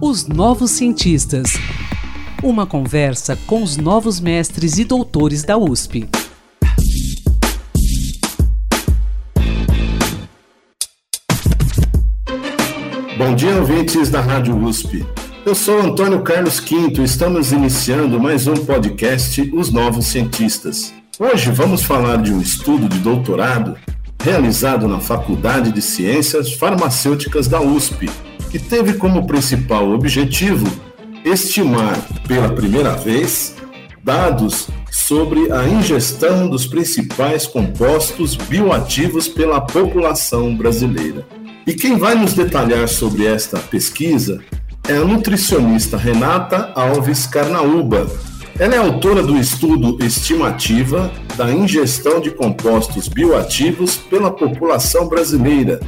Os Novos Cientistas. Uma conversa com os novos mestres e doutores da USP. Bom dia, ouvintes da Rádio USP. Eu sou Antônio Carlos Quinto e estamos iniciando mais um podcast Os Novos Cientistas. Hoje vamos falar de um estudo de doutorado realizado na Faculdade de Ciências Farmacêuticas da USP, que teve como principal objetivo estimar pela primeira vez dados sobre a ingestão dos principais compostos bioativos pela população brasileira. E quem vai nos detalhar sobre esta pesquisa é a nutricionista Renata Alves Carnaúba. Ela é autora do estudo Estimativa da ingestão de compostos bioativos pela população brasileira,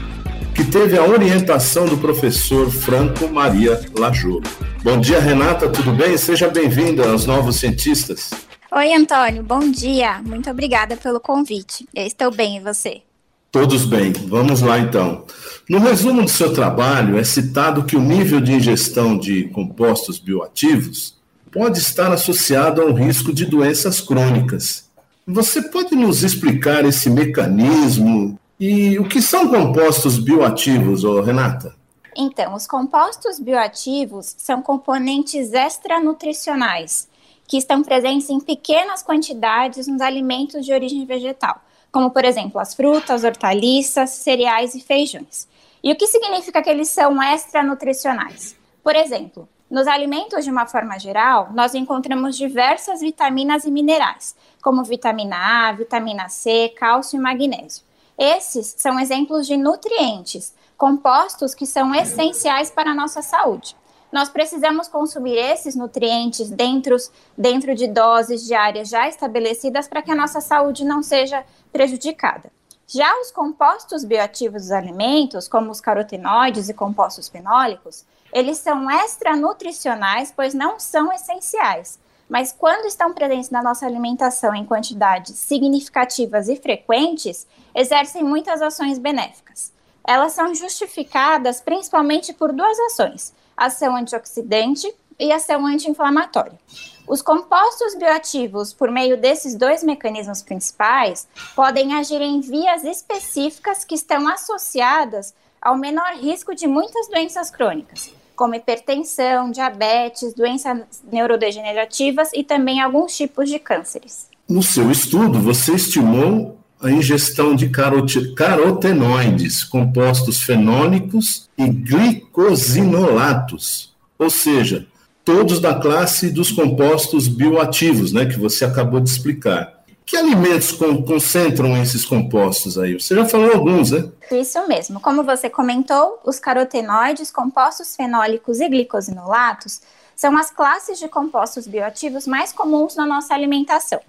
que teve a orientação do professor Franco Maria Lajolo. Bom dia, Renata, tudo bem? Seja bem-vinda aos Novos Cientistas. Oi, Antônio, bom dia. Muito obrigada pelo convite. Eu estou bem, e você? Todos bem, vamos lá então. No resumo do seu trabalho, é citado que o nível de ingestão de compostos bioativos pode estar associado a um risco de doenças crônicas. Você pode nos explicar esse mecanismo e o que são compostos bioativos, oh, Renata? Então, os compostos bioativos são componentes extranutricionais que estão presentes em pequenas quantidades nos alimentos de origem vegetal como por exemplo as frutas, hortaliças, cereais e feijões. E o que significa que eles são extranutricionais? Por exemplo, nos alimentos de uma forma geral, nós encontramos diversas vitaminas e minerais, como vitamina A, vitamina C, cálcio e magnésio. Esses são exemplos de nutrientes, compostos que são essenciais para a nossa saúde nós precisamos consumir esses nutrientes dentro, dentro de doses diárias já estabelecidas para que a nossa saúde não seja prejudicada. Já os compostos bioativos dos alimentos, como os carotenoides e compostos fenólicos, eles são extranutricionais, pois não são essenciais. Mas quando estão presentes na nossa alimentação em quantidades significativas e frequentes, exercem muitas ações benéficas. Elas são justificadas principalmente por duas ações: ação antioxidante e ação anti-inflamatória. Os compostos bioativos, por meio desses dois mecanismos principais, podem agir em vias específicas que estão associadas ao menor risco de muitas doenças crônicas, como hipertensão, diabetes, doenças neurodegenerativas e também alguns tipos de cânceres. No seu estudo, você estimou a ingestão de carotenoides, compostos fenólicos e glicosinolatos, ou seja, todos da classe dos compostos bioativos, né, que você acabou de explicar. Que alimentos concentram esses compostos aí? Você já falou alguns, né? Isso mesmo. Como você comentou, os carotenoides, compostos fenólicos e glicosinolatos são as classes de compostos bioativos mais comuns na nossa alimentação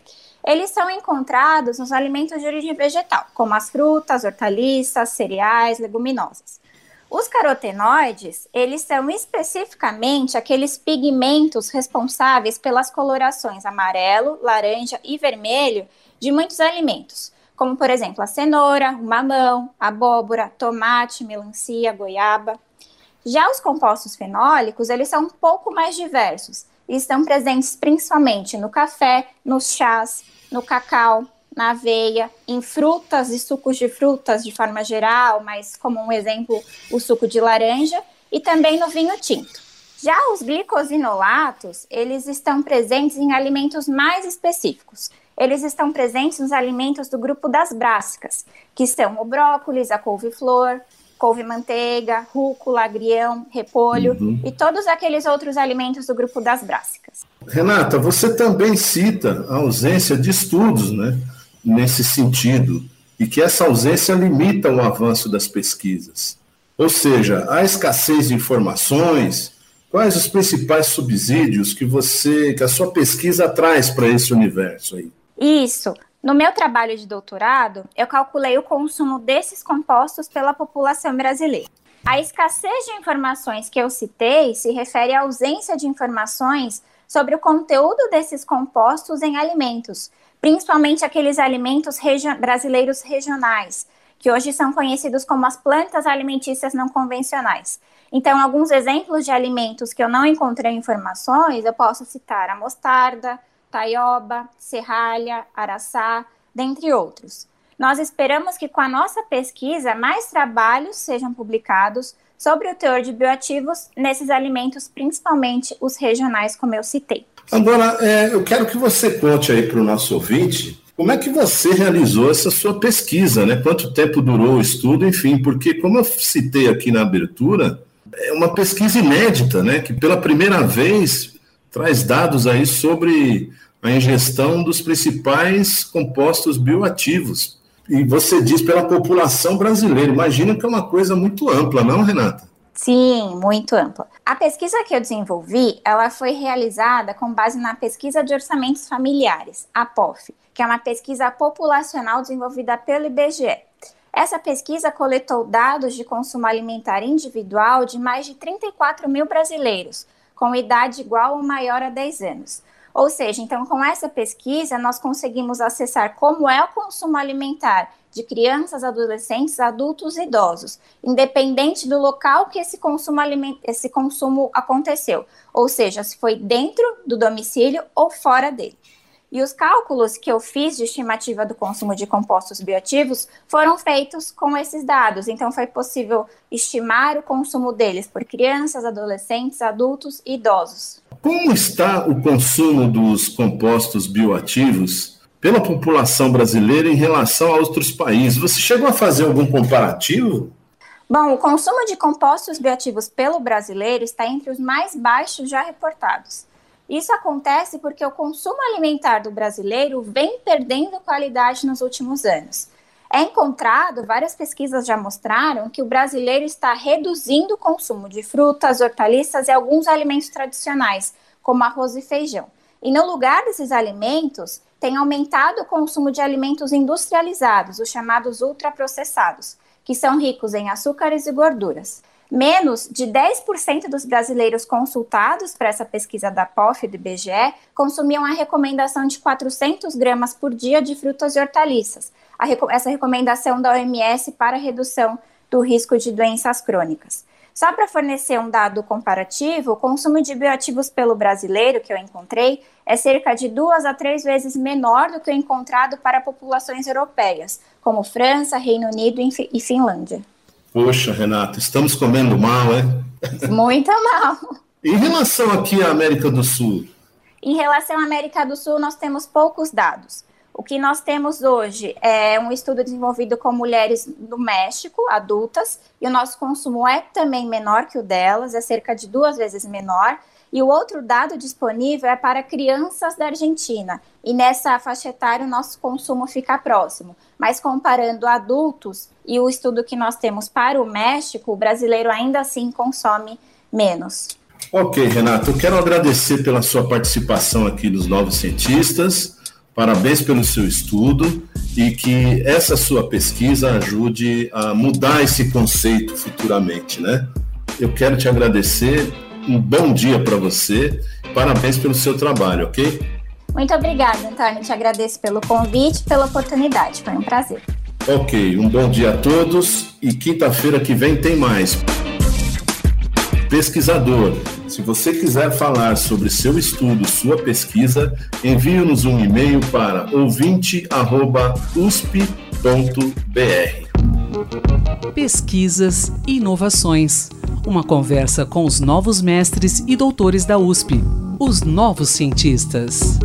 eles são encontrados nos alimentos de origem vegetal, como as frutas, hortaliças, cereais, leguminosas. Os carotenoides, eles são especificamente aqueles pigmentos responsáveis pelas colorações amarelo, laranja e vermelho de muitos alimentos, como por exemplo a cenoura, o mamão, abóbora, tomate, melancia, goiaba. Já os compostos fenólicos, eles são um pouco mais diversos e estão presentes principalmente no café, nos chás, no cacau, na aveia, em frutas e sucos de frutas de forma geral, mas como um exemplo, o suco de laranja, e também no vinho tinto. Já os glicosinolatos, eles estão presentes em alimentos mais específicos. Eles estão presentes nos alimentos do grupo das brássicas, que são o brócolis, a couve-flor, couve-manteiga, rúcula, agrião, repolho uhum. e todos aqueles outros alimentos do grupo das brássicas. Renata, você também cita a ausência de estudos né, nesse sentido e que essa ausência limita o avanço das pesquisas. Ou seja, a escassez de informações, quais os principais subsídios que você, que a sua pesquisa traz para esse universo aí? Isso. No meu trabalho de doutorado, eu calculei o consumo desses compostos pela população brasileira. A escassez de informações que eu citei se refere à ausência de informações sobre o conteúdo desses compostos em alimentos, principalmente aqueles alimentos brasileiros regionais, que hoje são conhecidos como as plantas alimentícias não convencionais. Então, alguns exemplos de alimentos que eu não encontrei informações, eu posso citar a mostarda, taioba, serralha, araçá, dentre outros. Nós esperamos que com a nossa pesquisa mais trabalhos sejam publicados sobre o teor de bioativos nesses alimentos, principalmente os regionais, como eu citei. Agora, é, eu quero que você conte aí para o nosso ouvinte como é que você realizou essa sua pesquisa, né? Quanto tempo durou o estudo, enfim, porque como eu citei aqui na abertura, é uma pesquisa inédita, né? Que pela primeira vez traz dados aí sobre a ingestão dos principais compostos bioativos. E você diz pela população brasileira. Imagina que é uma coisa muito ampla, não, Renata? Sim, muito ampla. A pesquisa que eu desenvolvi, ela foi realizada com base na pesquisa de orçamentos familiares, a POF, que é uma pesquisa populacional desenvolvida pelo IBGE. Essa pesquisa coletou dados de consumo alimentar individual de mais de 34 mil brasileiros, com idade igual ou maior a 10 anos. Ou seja, então com essa pesquisa nós conseguimos acessar como é o consumo alimentar de crianças, adolescentes, adultos e idosos, independente do local que esse consumo, esse consumo aconteceu, ou seja, se foi dentro do domicílio ou fora dele. E os cálculos que eu fiz de estimativa do consumo de compostos bioativos foram feitos com esses dados. Então, foi possível estimar o consumo deles por crianças, adolescentes, adultos e idosos. Como está o consumo dos compostos bioativos pela população brasileira em relação a outros países? Você chegou a fazer algum comparativo? Bom, o consumo de compostos bioativos pelo brasileiro está entre os mais baixos já reportados. Isso acontece porque o consumo alimentar do brasileiro vem perdendo qualidade nos últimos anos. É encontrado, várias pesquisas já mostraram, que o brasileiro está reduzindo o consumo de frutas, hortaliças e alguns alimentos tradicionais, como arroz e feijão. E no lugar desses alimentos, tem aumentado o consumo de alimentos industrializados, os chamados ultraprocessados, que são ricos em açúcares e gorduras. Menos de 10% dos brasileiros consultados para essa pesquisa da POF e do IBGE consumiam a recomendação de 400 gramas por dia de frutas e hortaliças, essa recomendação da OMS para redução do risco de doenças crônicas. Só para fornecer um dado comparativo, o consumo de bioativos pelo brasileiro que eu encontrei é cerca de duas a três vezes menor do que o encontrado para populações europeias, como França, Reino Unido e Finlândia. Poxa, Renato, estamos comendo mal, é? Muito mal. Em relação aqui à América do Sul? Em relação à América do Sul, nós temos poucos dados. O que nós temos hoje é um estudo desenvolvido com mulheres do México, adultas, e o nosso consumo é também menor que o delas, é cerca de duas vezes menor. E o outro dado disponível é para crianças da Argentina, e nessa faixa etária o nosso consumo fica próximo. Mas comparando adultos e o estudo que nós temos para o México, o brasileiro ainda assim consome menos. Ok, Renato, eu quero agradecer pela sua participação aqui nos Novos Cientistas. Parabéns pelo seu estudo e que essa sua pesquisa ajude a mudar esse conceito futuramente, né? Eu quero te agradecer um bom dia para você. Parabéns pelo seu trabalho, ok? Muito obrigada, Antônio. Te agradeço pelo convite, pela oportunidade. Foi um prazer. Ok, um bom dia a todos e quinta-feira que vem tem mais. Pesquisador, se você quiser falar sobre seu estudo, sua pesquisa, envie-nos um e-mail para ouvinte@usp.br. Pesquisas e inovações uma conversa com os novos mestres e doutores da USP, os novos cientistas.